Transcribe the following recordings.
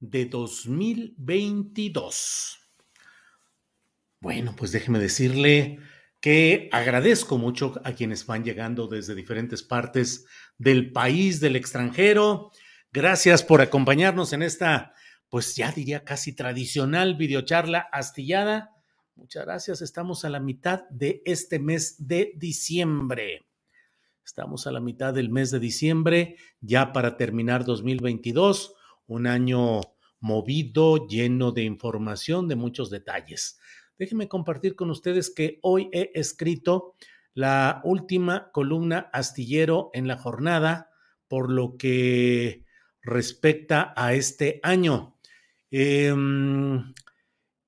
de 2022. Bueno, pues déjeme decirle que agradezco mucho a quienes van llegando desde diferentes partes del país, del extranjero. Gracias por acompañarnos en esta, pues ya diría casi tradicional videocharla astillada. Muchas gracias. Estamos a la mitad de este mes de diciembre. Estamos a la mitad del mes de diciembre, ya para terminar 2022 un año movido, lleno de información, de muchos detalles. Déjenme compartir con ustedes que hoy he escrito la última columna astillero en la jornada por lo que respecta a este año. Em,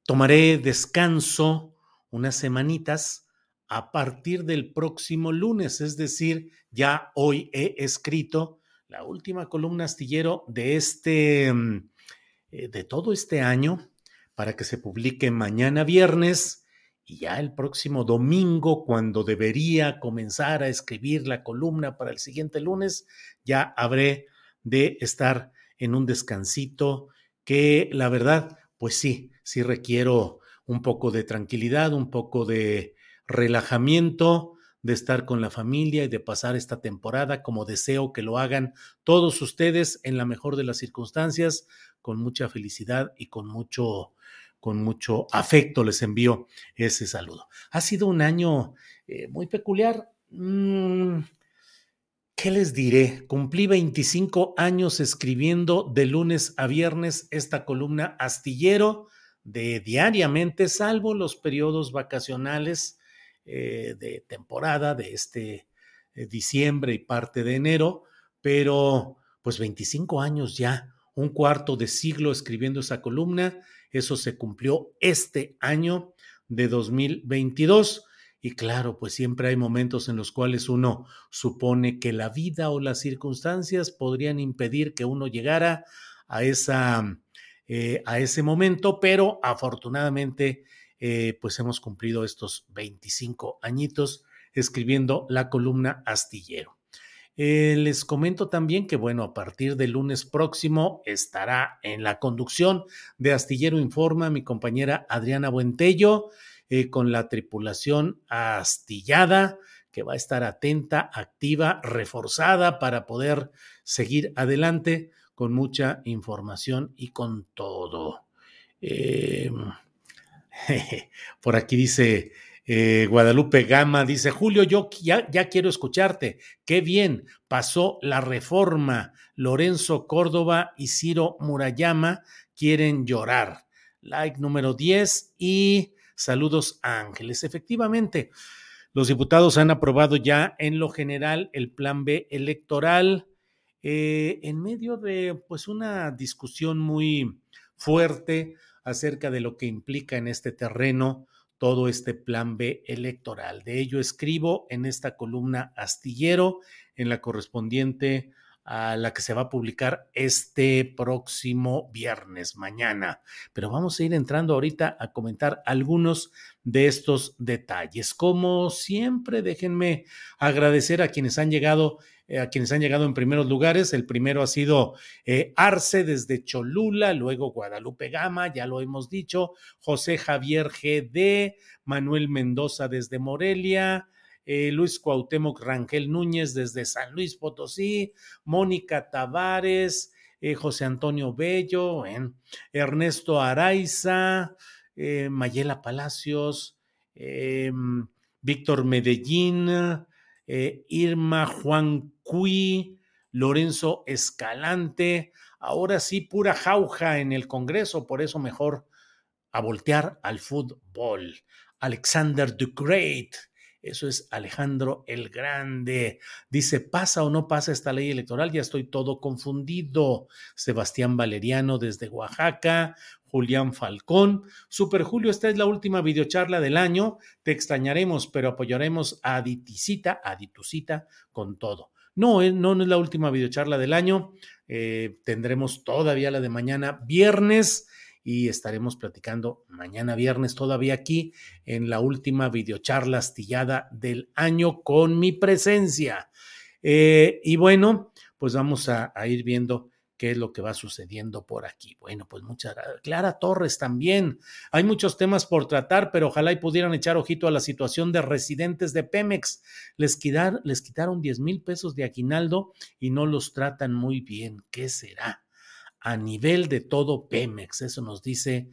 tomaré descanso unas semanitas a partir del próximo lunes, es decir, ya hoy he escrito la última columna astillero de este, mm, eh, de todo este año, para que se publique mañana viernes y ya el próximo domingo, cuando debería comenzar a escribir la columna para el siguiente lunes, ya habré de estar en un descansito que la verdad, pues sí, sí requiero un poco de tranquilidad, un poco de relajamiento, de estar con la familia y de pasar esta temporada como deseo que lo hagan todos ustedes en la mejor de las circunstancias, con mucha felicidad y con mucho con mucho afecto les envío ese saludo. Ha sido un año eh, muy peculiar. Mm, ¿Qué les diré? Cumplí 25 años escribiendo de lunes a viernes esta columna astillero de diariamente, salvo los periodos vacacionales eh, de temporada de este eh, diciembre y parte de enero, pero pues 25 años ya, un cuarto de siglo escribiendo esa columna, eso se cumplió este año de 2022. Y claro, pues siempre hay momentos en los cuales uno supone que la vida o las circunstancias podrían impedir que uno llegara a, esa, eh, a ese momento, pero afortunadamente eh, pues hemos cumplido estos 25 añitos escribiendo la columna Astillero. Eh, les comento también que, bueno, a partir del lunes próximo estará en la conducción de Astillero Informa mi compañera Adriana Buentello eh, con la tripulación astillada que va a estar atenta, activa, reforzada para poder seguir adelante con mucha información y con todo. Por aquí dice eh, Guadalupe Gama, dice Julio, yo ya, quiero escucharte. Qué bien, pasó la reforma. Lorenzo Córdoba y Ciro Murayama quieren llorar. Like número 10 y saludos Ángeles. Efectivamente, los diputados han aprobado ya en lo general el plan B electoral eh, en medio de pues una discusión muy fuerte acerca de lo que implica en este terreno todo este plan B electoral. De ello escribo en esta columna astillero, en la correspondiente a la que se va a publicar este próximo viernes, mañana. Pero vamos a ir entrando ahorita a comentar algunos de estos detalles. Como siempre, déjenme agradecer a quienes han llegado eh, a quienes han llegado en primeros lugares. El primero ha sido eh, Arce desde Cholula, luego Guadalupe Gama, ya lo hemos dicho, José Javier GD, Manuel Mendoza desde Morelia, eh, Luis Cuauhtémoc Rangel Núñez desde San Luis Potosí, Mónica Tavares, eh, José Antonio Bello, Ernesto Araiza, eh, Mayela Palacios, Víctor Medellín, Irma Juan Cui, Lorenzo Escalante, ahora sí pura jauja en el Congreso, por eso mejor a voltear al fútbol. Alexander the Great, eso es Alejandro el Grande. Dice, ¿pasa o no pasa esta ley electoral? Ya estoy todo confundido. Sebastián Valeriano desde Oaxaca. Julián Falcón. Super Julio, esta es la última videocharla del año. Te extrañaremos, pero apoyaremos a Diticita, a Ditucita con todo. No, eh, no, no es la última videocharla del año. Eh, tendremos todavía la de mañana, viernes y estaremos platicando mañana viernes todavía aquí en la última videocharla astillada del año con mi presencia. Eh, y bueno, pues vamos a, ir viendo qué es lo que va sucediendo por aquí. Bueno, pues muchas gracias. Clara Torres también. Hay muchos temas por tratar, pero ojalá y pudieran echar ojito a la situación de residentes de Pemex. Les, quitar, les quitaron 10 mil pesos de aguinaldo y no los tratan muy bien. ¿Qué será? A nivel de todo Pemex. Eso nos dice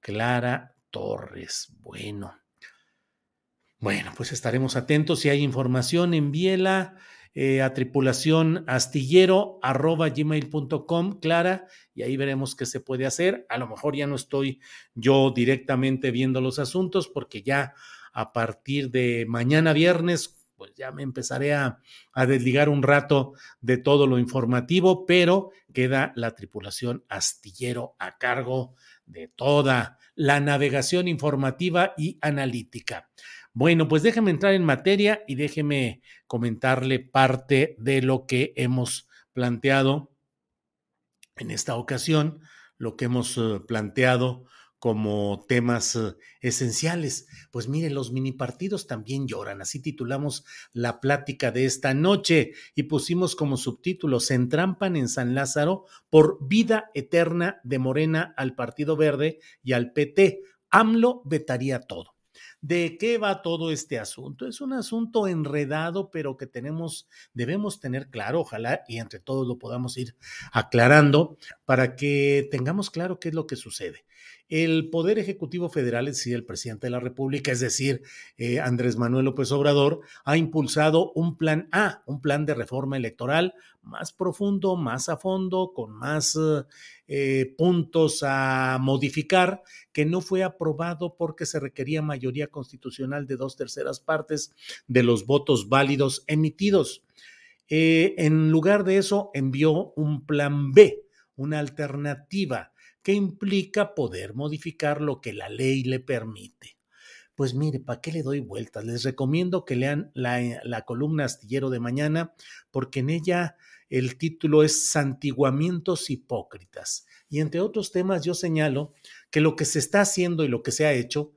Clara Torres. Bueno. Bueno, pues estaremos atentos. Si hay información, envíela eh, a tripulación astillero arroba gmail.com, Clara, y ahí veremos qué se puede hacer. A lo mejor ya no estoy yo directamente viendo los asuntos porque ya a partir de mañana viernes pues ya me empezaré a, desligar un rato de todo lo informativo, pero queda la tripulación astillero a cargo de toda la navegación informativa y analítica. Bueno, pues déjeme entrar en materia y déjeme comentarle parte de lo que hemos planteado en esta ocasión, lo que hemos eh, planteado como temas eh, esenciales. Pues miren, los mini partidos también lloran. Así titulamos la plática de esta noche y pusimos como subtítulo, se entrampan en San Lázaro por vida eterna de Morena al Partido Verde y al PT. AMLO vetaría todo. ¿De qué va todo este asunto? Es un asunto enredado, pero que tenemos, debemos tener claro, ojalá y entre todos lo podamos ir aclarando para que tengamos claro qué es lo que sucede el Poder Ejecutivo Federal, es decir, el presidente de la República, es decir, eh, Andrés Manuel López Obrador, ha impulsado un plan A, un plan de reforma electoral más profundo, más a fondo, con más eh, puntos a modificar, que no fue aprobado porque se requería mayoría constitucional de dos terceras partes de los votos válidos emitidos. Eh, en lugar de eso, envió un plan B, una alternativa que implica poder modificar lo que la ley le permite. Pues mire, ¿para qué le doy vueltas? Les recomiendo que lean la, eh, la, columna astillero de mañana, porque en ella el título es Santiguamientos hipócritas. Y entre otros temas yo señalo que lo que se está haciendo y lo que se ha hecho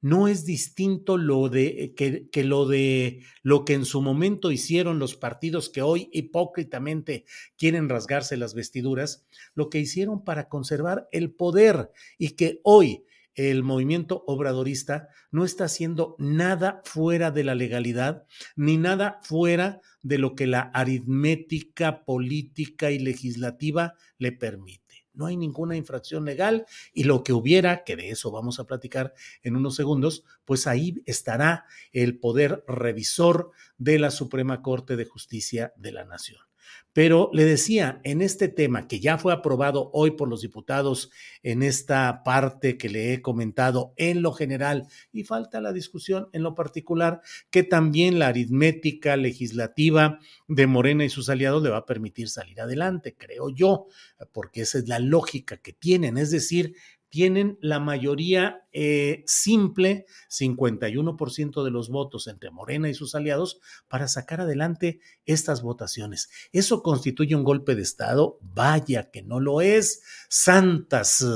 no es distinto lo de que, lo de lo que en su momento hicieron los partidos que hoy hipócritamente quieren rasgarse las vestiduras, lo que hicieron para conservar el poder y que hoy el movimiento obradorista no está haciendo nada fuera de la legalidad ni nada fuera de lo que la aritmética política y legislativa le permite no hay ninguna infracción legal y lo que hubiera, que de eso vamos a platicar en unos segundos, pues ahí estará el poder revisor de la Suprema Corte de Justicia de la Nación. Pero le decía, en este tema que ya fue aprobado hoy por los diputados en esta parte que le he comentado en lo general y falta la discusión en lo particular, que también la aritmética legislativa de Morena y sus aliados le va a permitir salir adelante, creo yo, porque esa es la lógica que tienen, es decir, tienen la mayoría eh, simple, 51% de los votos entre Morena y sus aliados, para sacar adelante estas votaciones. ¿Eso constituye un golpe de Estado? Vaya que no lo es. Santas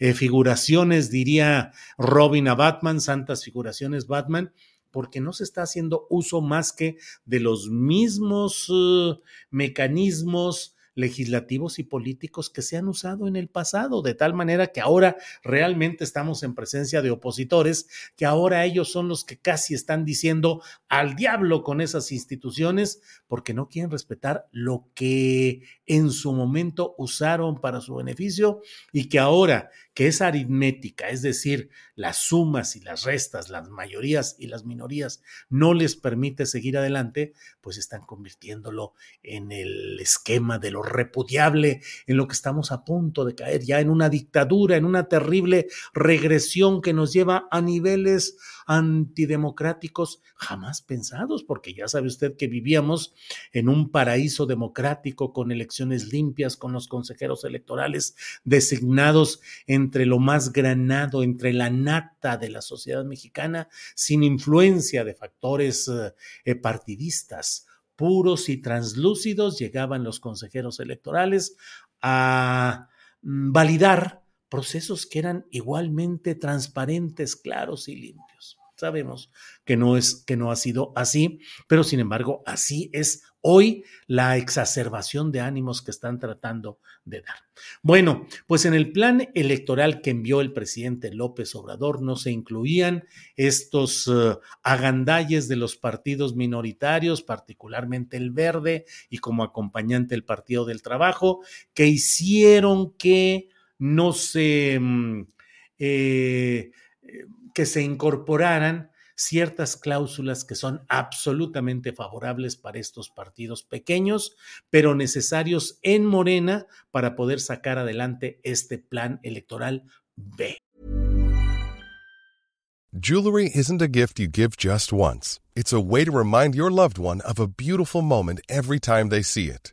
eh, figuraciones, diría Robin a Batman, santas figuraciones Batman porque no se está haciendo uso más que de los mismos uh, mecanismos legislativos y políticos que se han usado en el pasado, de tal manera que ahora realmente estamos en presencia de opositores, que ahora ellos son los que casi están diciendo al diablo con esas instituciones, porque no quieren respetar lo que en su momento usaron para su beneficio y que ahora que es aritmética, es decir, las sumas y las restas, las mayorías y las minorías, no les permite seguir adelante, pues están convirtiéndolo en el esquema de lo repudiable, en lo que estamos a punto de caer ya en una dictadura, en una terrible regresión que nos lleva a niveles antidemocráticos jamás pensados, porque ya sabe usted que vivíamos en un paraíso democrático con elecciones limpias, con los consejeros electorales designados entre lo más granado, entre la nata de la sociedad mexicana, sin influencia de factores eh, partidistas puros y translúcidos, llegaban los consejeros electorales a mm, validar procesos que eran igualmente transparentes, claros y limpios. Sabemos que no es que no ha sido así, pero sin embargo así es hoy la exacerbación de ánimos que están tratando de dar. Bueno, pues en el plan electoral que envió el presidente López Obrador no se incluían estos uh, agandalles de los partidos minoritarios, particularmente el Verde y como acompañante el Partido del Trabajo, que hicieron que no se mm, eh, que se incorporaran ciertas cláusulas que son absolutamente favorables para estos partidos pequeños, pero necesarios en Morena para poder sacar adelante este plan electoral B. Jewelry isn't a gift you give just once. It's a way to remind your loved one of a beautiful moment every time they see it.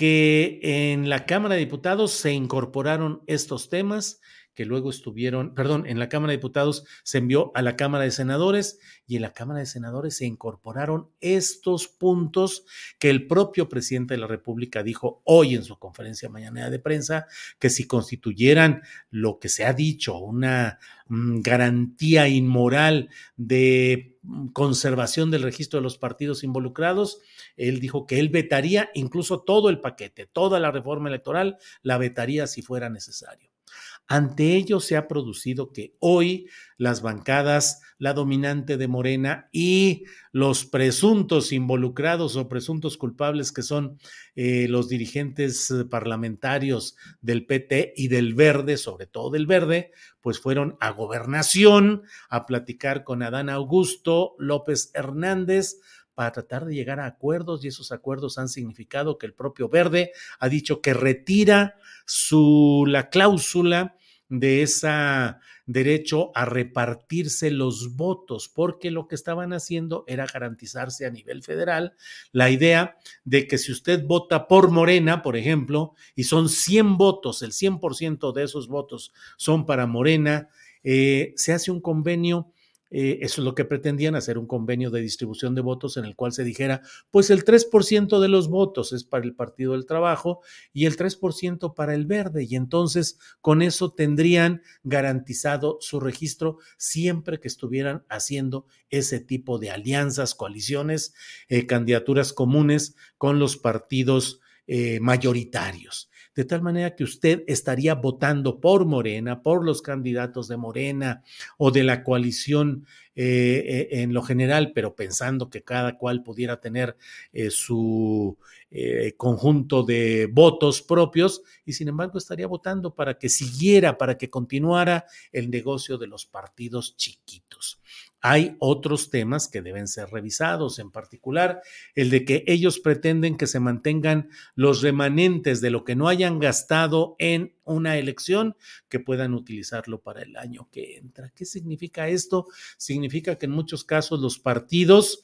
Que en la Cámara de Diputados se incorporaron estos temas que luego estuvieron, perdón, en la Cámara de Diputados se envió a la Cámara de Senadores y en la Cámara de Senadores se incorporaron estos puntos que el propio presidente de la República dijo hoy en su conferencia mañana de prensa, que si constituyeran lo que se ha dicho, una garantía inmoral de mm, conservación del registro de los partidos involucrados, él dijo que él vetaría incluso todo el paquete, toda la reforma electoral, la vetaría si fuera necesario. Ante ello se ha producido que hoy las bancadas, la dominante de Morena y los presuntos involucrados o presuntos culpables que son eh, los dirigentes eh, parlamentarios del PT y del Verde, sobre todo del Verde, pues fueron a gobernación a platicar con Adán Augusto López Hernández para tratar de llegar a acuerdos y esos acuerdos han significado que el propio Verde ha dicho que retira su la cláusula de ese derecho a repartirse los votos, porque lo que estaban haciendo era garantizarse a nivel federal la idea de que si usted vota por Morena, por ejemplo, y son 100 votos, el 100% de esos votos son para Morena, eh, se hace un convenio eh, eso es lo que pretendían, hacer un convenio de distribución de votos en el cual se dijera, pues el 3% de los votos es para el Partido del Trabajo y el 3% para el Verde. Y entonces con eso tendrían garantizado su registro siempre que estuvieran haciendo ese tipo de alianzas, coaliciones, eh, candidaturas comunes con los partidos eh, mayoritarios de tal manera que usted estaría votando por Morena, por los candidatos de Morena o de la coalición eh, eh, en lo general, pero pensando que cada cual pudiera tener eh, su conjunto de votos propios y sin embargo estaría votando para que siguiera, para que continuara el negocio de los partidos chiquitos. Hay otros temas que deben ser revisados, en particular el de que ellos pretenden que se mantengan los remanentes de lo que no hayan gastado en una elección, que puedan utilizarlo para el año que entra. ¿Qué significa esto? Significa que en muchos casos los partidos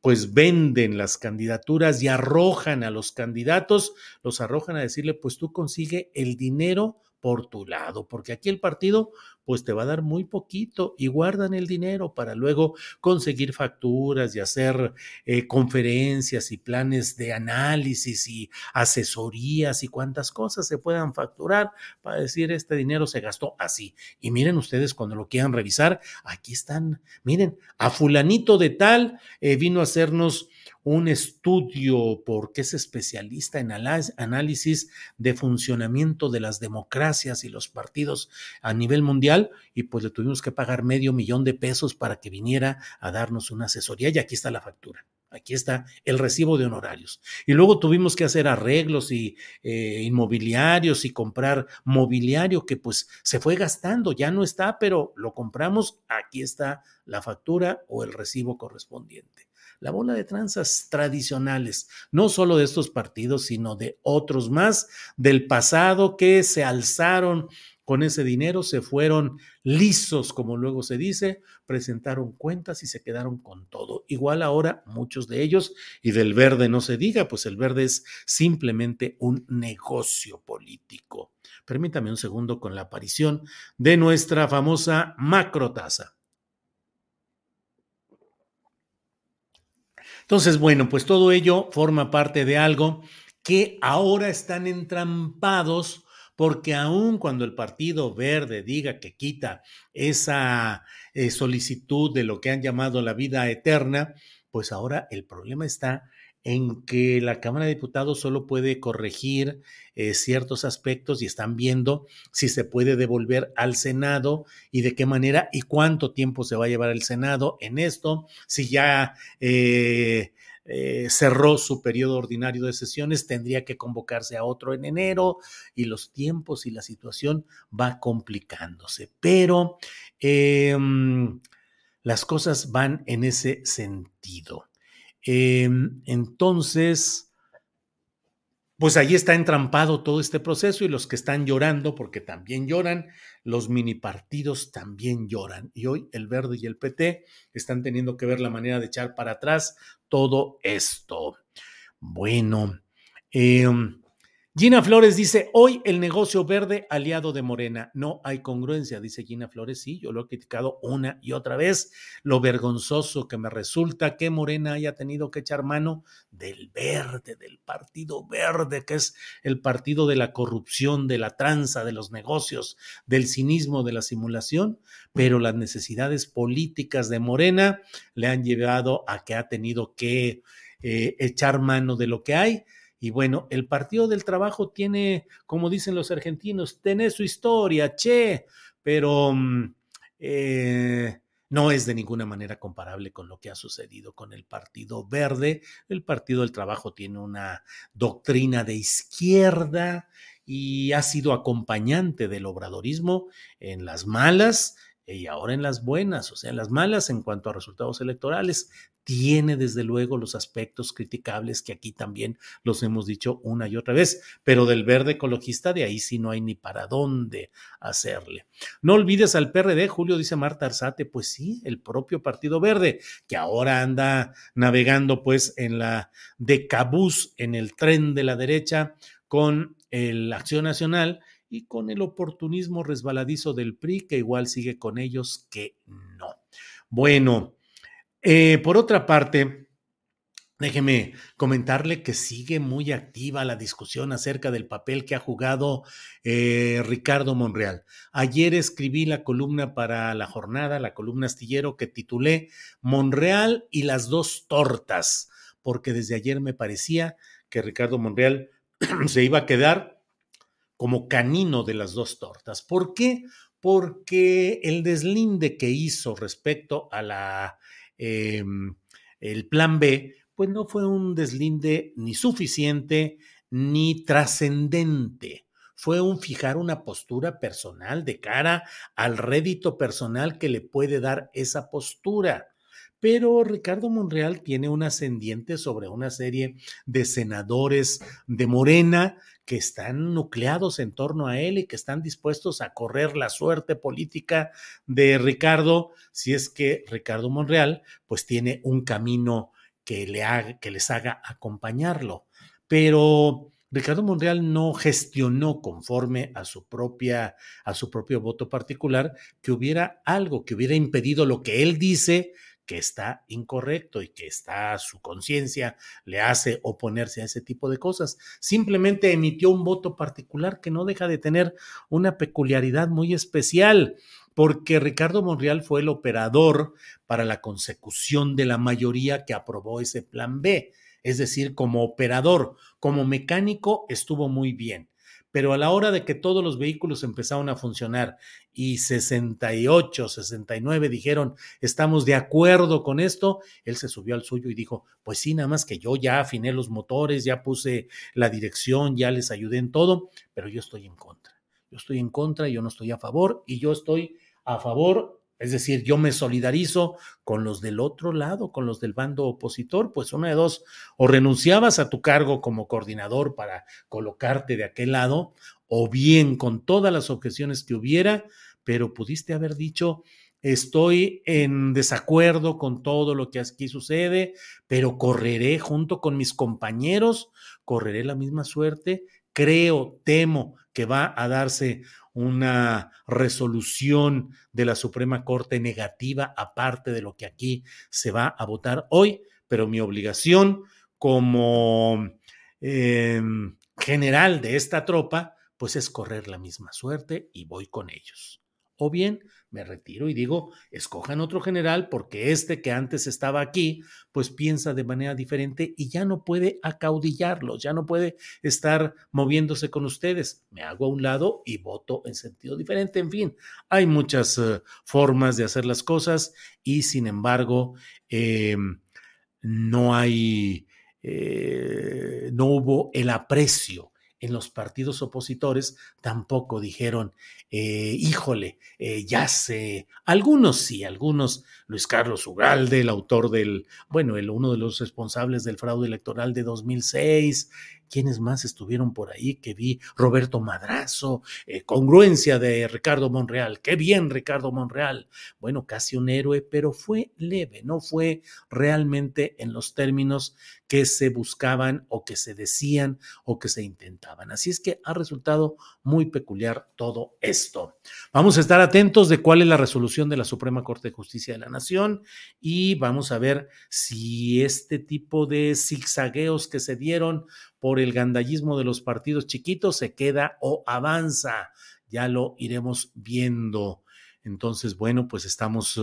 pues venden las candidaturas y arrojan a los candidatos, los arrojan a decirle, pues tú consigue el dinero por tu lado, porque aquí el partido pues te va a dar muy poquito y guardan el dinero para luego conseguir facturas y hacer eh, conferencias y planes de análisis y asesorías y cuantas cosas se puedan facturar para decir este dinero se gastó así. Y miren ustedes cuando lo quieran revisar, aquí están, miren, a fulanito de tal eh, vino a hacernos un estudio porque es especialista en análisis de funcionamiento de las democracias y los partidos a nivel mundial y pues le tuvimos que pagar medio millón de pesos para que viniera a darnos una asesoría y aquí está la factura. Aquí está el recibo de honorarios. Y luego tuvimos que hacer arreglos y eh, inmobiliarios y comprar mobiliario que pues se fue gastando, ya no está, pero lo compramos, aquí está la factura o el recibo correspondiente la bola de tranzas tradicionales, no solo de estos partidos, sino de otros más del pasado que se alzaron con ese dinero, se fueron lisos, como luego se dice, presentaron cuentas y se quedaron con todo. Igual ahora muchos de ellos, y del verde no se diga, pues el verde es simplemente un negocio político. Permítame un segundo con la aparición de nuestra famosa macrotasa. Entonces, bueno, pues todo ello forma parte de algo que ahora están entrampados porque aun cuando el Partido Verde diga que quita esa eh, solicitud de lo que han llamado la vida eterna, pues ahora el problema está en que la Cámara de Diputados solo puede corregir eh, ciertos aspectos y están viendo si se puede devolver al Senado y de qué manera y cuánto tiempo se va a llevar el Senado en esto, si ya eh, eh, cerró su periodo ordinario de sesiones, tendría que convocarse a otro en enero y los tiempos y la situación va complicándose. Pero em, las cosas van en ese sentido. Em, entonces, pues ahí está entrampado todo este proceso y los que están llorando, porque también lloran, los mini partidos también lloran. Y hoy el Verde y el PT están teniendo que ver la manera de echar para atrás todo esto. Bueno, eh, Gina Flores dice, hoy el negocio verde aliado de Morena. No hay congruencia, dice Gina Flores. Sí, yo lo he criticado una y otra vez. Lo vergonzoso que me resulta que Morena haya tenido que echar mano del verde, del partido verde, que es el partido de la corrupción, de la tranza, de los negocios, del cinismo, de la simulación. Pero las necesidades políticas de Morena le han llevado a que ha tenido que eh, echar mano de lo que hay y bueno, el Partido del Trabajo tiene, como dicen los argentinos, tiene su historia, che, pero mm, eh, no es de ninguna manera comparable con lo que ha sucedido con el Partido Verde. El Partido del Trabajo tiene una doctrina de izquierda y ha sido acompañante del obradorismo en las malas y ahora en las buenas, o sea, en las malas en cuanto a resultados electorales, tiene desde luego los aspectos criticables que aquí también los hemos dicho una y otra vez, pero del verde ecologista de ahí sí no hay ni para dónde hacerle. No olvides al PRD, Julio dice Marta Arzate, pues sí, el propio Partido Verde, que ahora anda navegando pues en la de cabús, en el tren de la derecha con la Acción Nacional y con el oportunismo resbaladizo del PRI, que igual sigue con ellos que no. Bueno, eh, por otra parte, Déjeme comentarle que sigue muy activa la discusión acerca del papel que ha jugado eh, Ricardo Monreal. Ayer escribí la columna para la jornada, la columna astillero que titulé Monreal y las dos tortas, porque desde ayer me parecía que Ricardo Monreal se iba a quedar como canino de las dos tortas. ¿Por qué? Porque el deslinde que hizo respecto a la... Em, el plan B, pues no fue un deslinde ni suficiente ni trascendente. Fue un fijar una postura personal de cara al rédito personal que le puede dar esa postura. Pero Ricardo Monreal tiene un ascendiente sobre una serie de senadores de Morena que están nucleados en torno a él y que están dispuestos a correr la suerte política de Ricardo si es que Ricardo Monreal pues tiene un camino que, le haga, que les haga acompañarlo. Pero Ricardo Monreal no gestionó conforme a su propia a su propio voto particular que hubiera algo que hubiera impedido lo que él dice que está incorrecto y que está su conciencia le hace oponerse a ese tipo de cosas. Simplemente emitió un voto particular que no deja de tener una peculiaridad muy especial porque Ricardo Monreal fue el operador para la consecución de la mayoría que aprobó ese plan B. Es decir, como operador, como mecánico, estuvo muy bien. Pero a la hora de que todos los vehículos empezaron a funcionar y 68, 69 dijeron, estamos de acuerdo con esto, él se subió al suyo y dijo, pues sí, nada más que yo ya afiné los motores, ya puse la dirección, ya les ayudé en todo, pero yo estoy en contra. Yo estoy en contra, yo no estoy a favor y yo estoy a favor, es decir, yo me solidarizo con los del otro lado, con los del bando opositor, pues una de dos, o renunciabas a tu cargo como coordinador para colocarte de aquel lado, o bien con todas las objeciones que hubiera, pero pudiste haber dicho, estoy en desacuerdo con todo lo que aquí sucede, pero correré junto con mis compañeros, correré la misma suerte, creo, temo que va a darse una resolución de la Suprema Corte negativa, aparte de lo que aquí se va a votar hoy, pero mi obligación como em, general de esta tropa, pues es correr la misma suerte y voy con ellos. O bien me retiro y digo, escojan otro general porque este que antes estaba aquí, pues piensa de manera diferente y ya no puede acaudillarlos, ya no puede estar moviéndose con ustedes. Me hago a un lado y voto en sentido diferente. En fin, hay muchas eh, formas de hacer las cosas y sin embargo, em, no hay, eh, no hubo el aprecio en los partidos opositores tampoco dijeron, eh, híjole, eh, ya sé, algunos sí, algunos, Luis Carlos Ugalde, el autor del, bueno, el, uno de los responsables del fraude electoral de 2006, ¿Quiénes más estuvieron por ahí que vi? Roberto Madrazo, eh, congruencia de Ricardo Monreal. Qué bien, Ricardo Monreal. Bueno, casi un héroe, pero fue leve, no fue realmente en los términos que se buscaban o que se decían o que se intentaban. Así es que ha resultado muy peculiar todo esto. Vamos a estar atentos de cuál es la resolución de la Suprema Corte de Justicia de la Nación y vamos a ver si este tipo de zigzagueos que se dieron por el gandallismo de los partidos chiquitos se queda o avanza. Ya lo iremos viendo. Entonces, bueno, pues estamos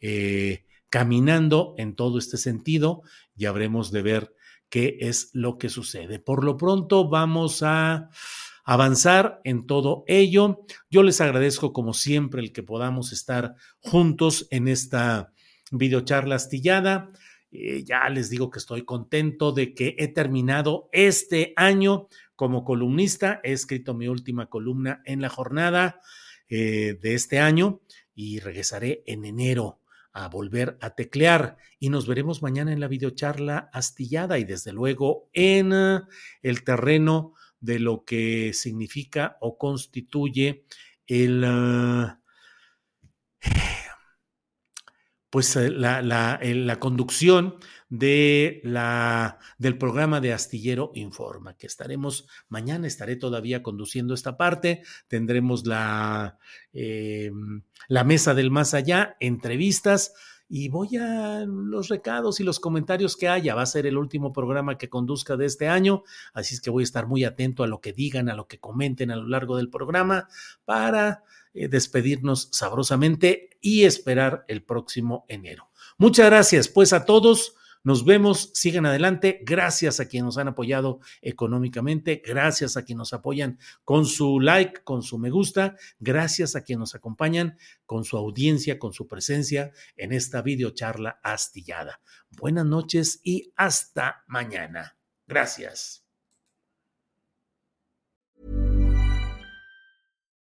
eh, caminando en todo este sentido y habremos de ver qué es lo que sucede. Por lo pronto, vamos a avanzar en todo ello. Yo les agradezco, como siempre, el que podamos estar juntos en esta videocharla astillada. Eh, ya les digo que estoy contento de que he terminado este año como columnista. He escrito mi última columna en la jornada eh, de este año y regresaré en enero a volver a teclear y nos veremos mañana en la videocharla astillada y desde luego en eh, el terreno de lo que significa o constituye el pues eh, la, la, conducción de la, del programa de Astillero Informa, que estaremos mañana, estaré todavía conduciendo esta parte, tendremos la, eh, la mesa del más allá, entrevistas y voy a los recados y los comentarios que haya. Va a ser el último programa que conduzca de este año, así es que voy a estar muy atento a lo que digan, a lo que comenten a lo largo del programa para eh, despedirnos sabrosamente y esperar el próximo enero. Muchas gracias pues a todos. Nos vemos, sigan adelante. Gracias a quienes nos han apoyado económicamente, gracias a quienes nos apoyan con su like, con su me gusta, gracias a quienes nos acompañan con su audiencia, con su presencia en esta videocharla astillada. Buenas noches y hasta mañana. Gracias.